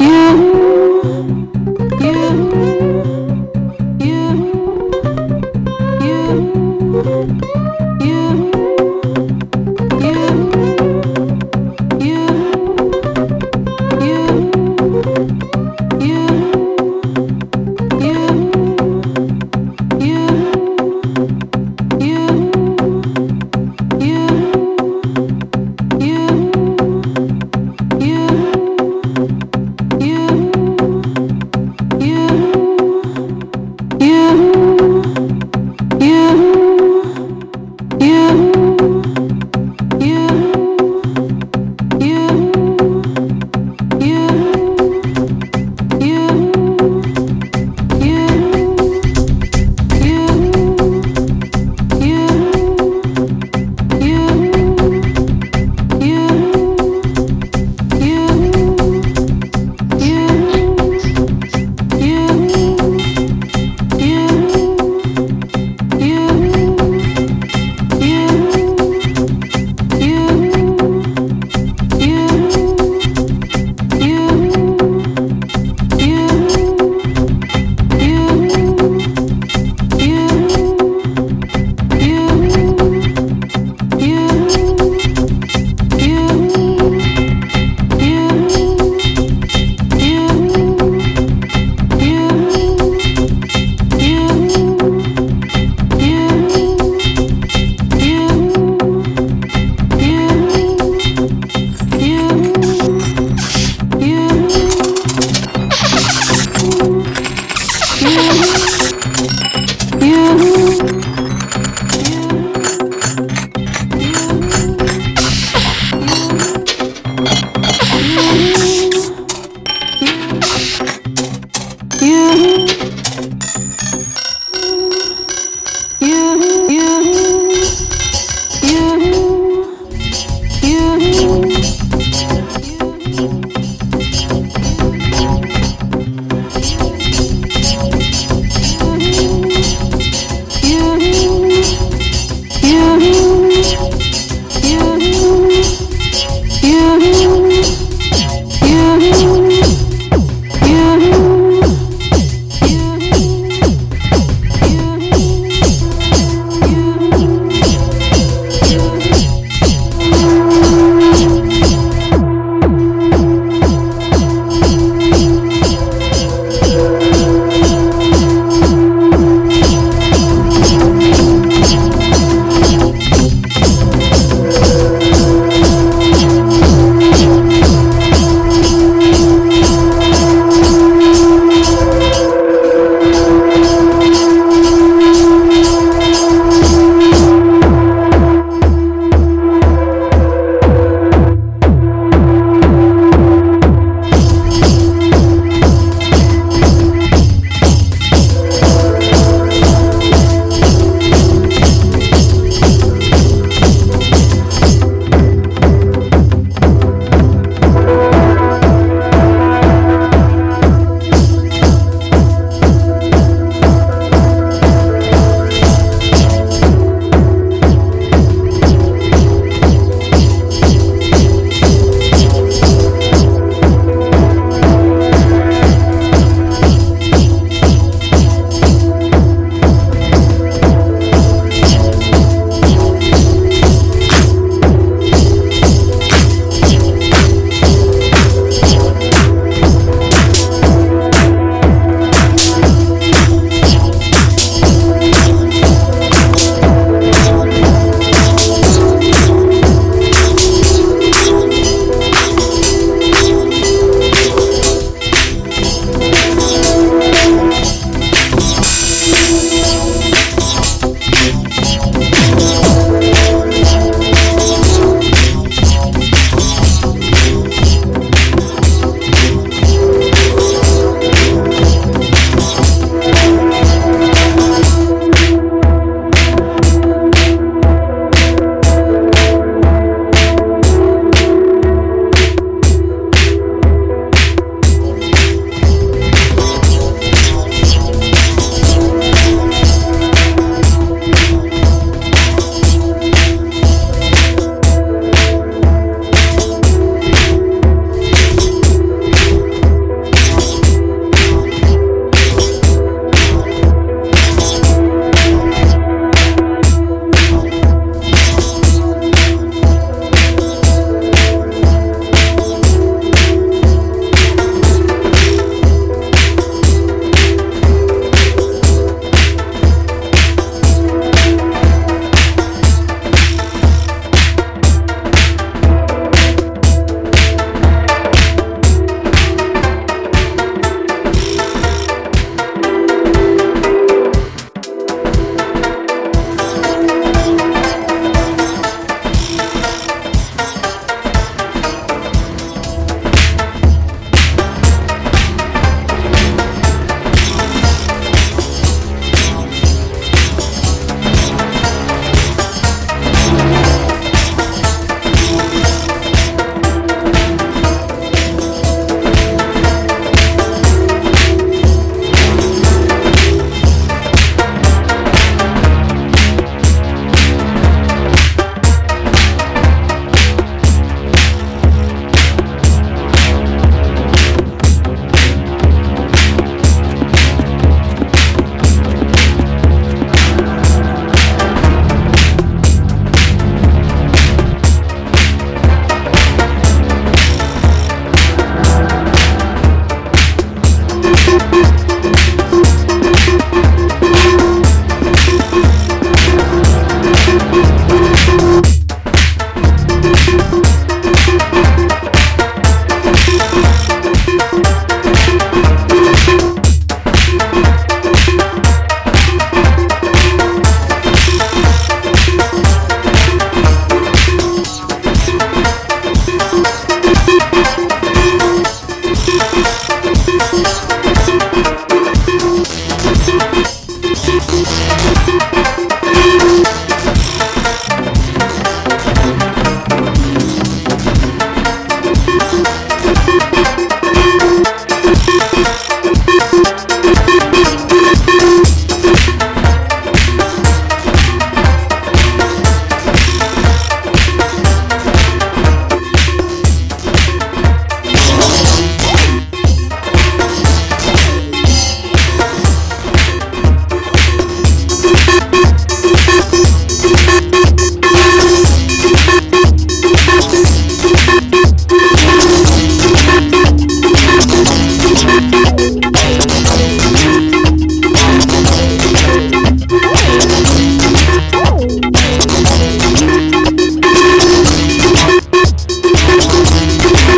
You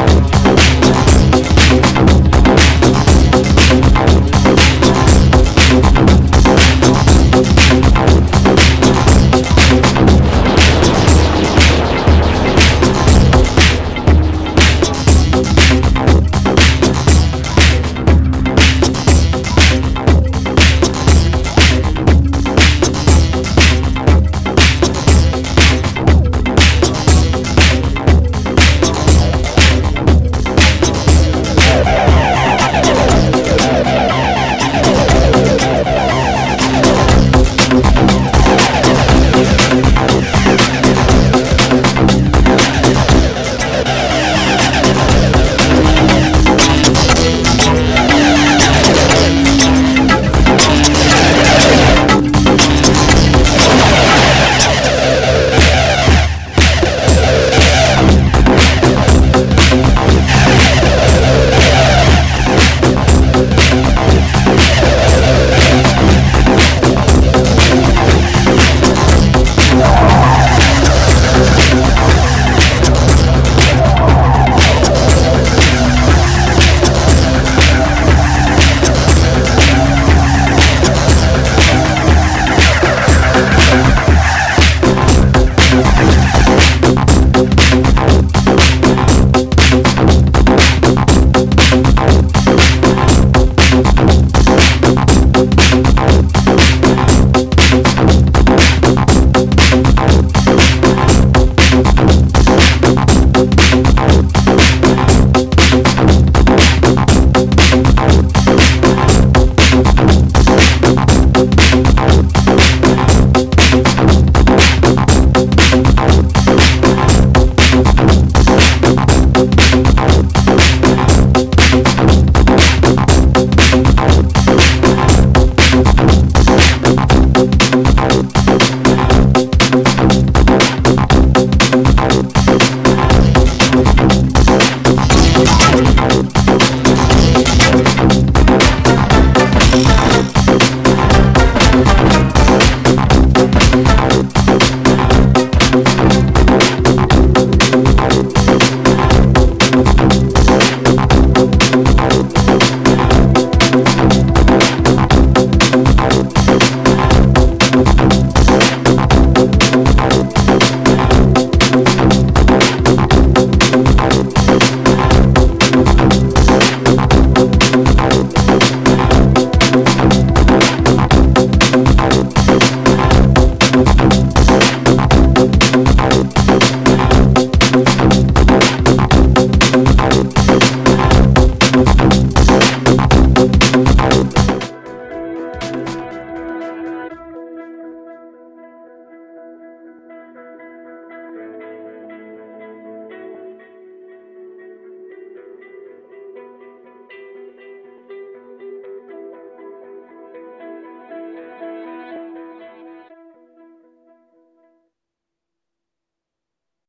Thank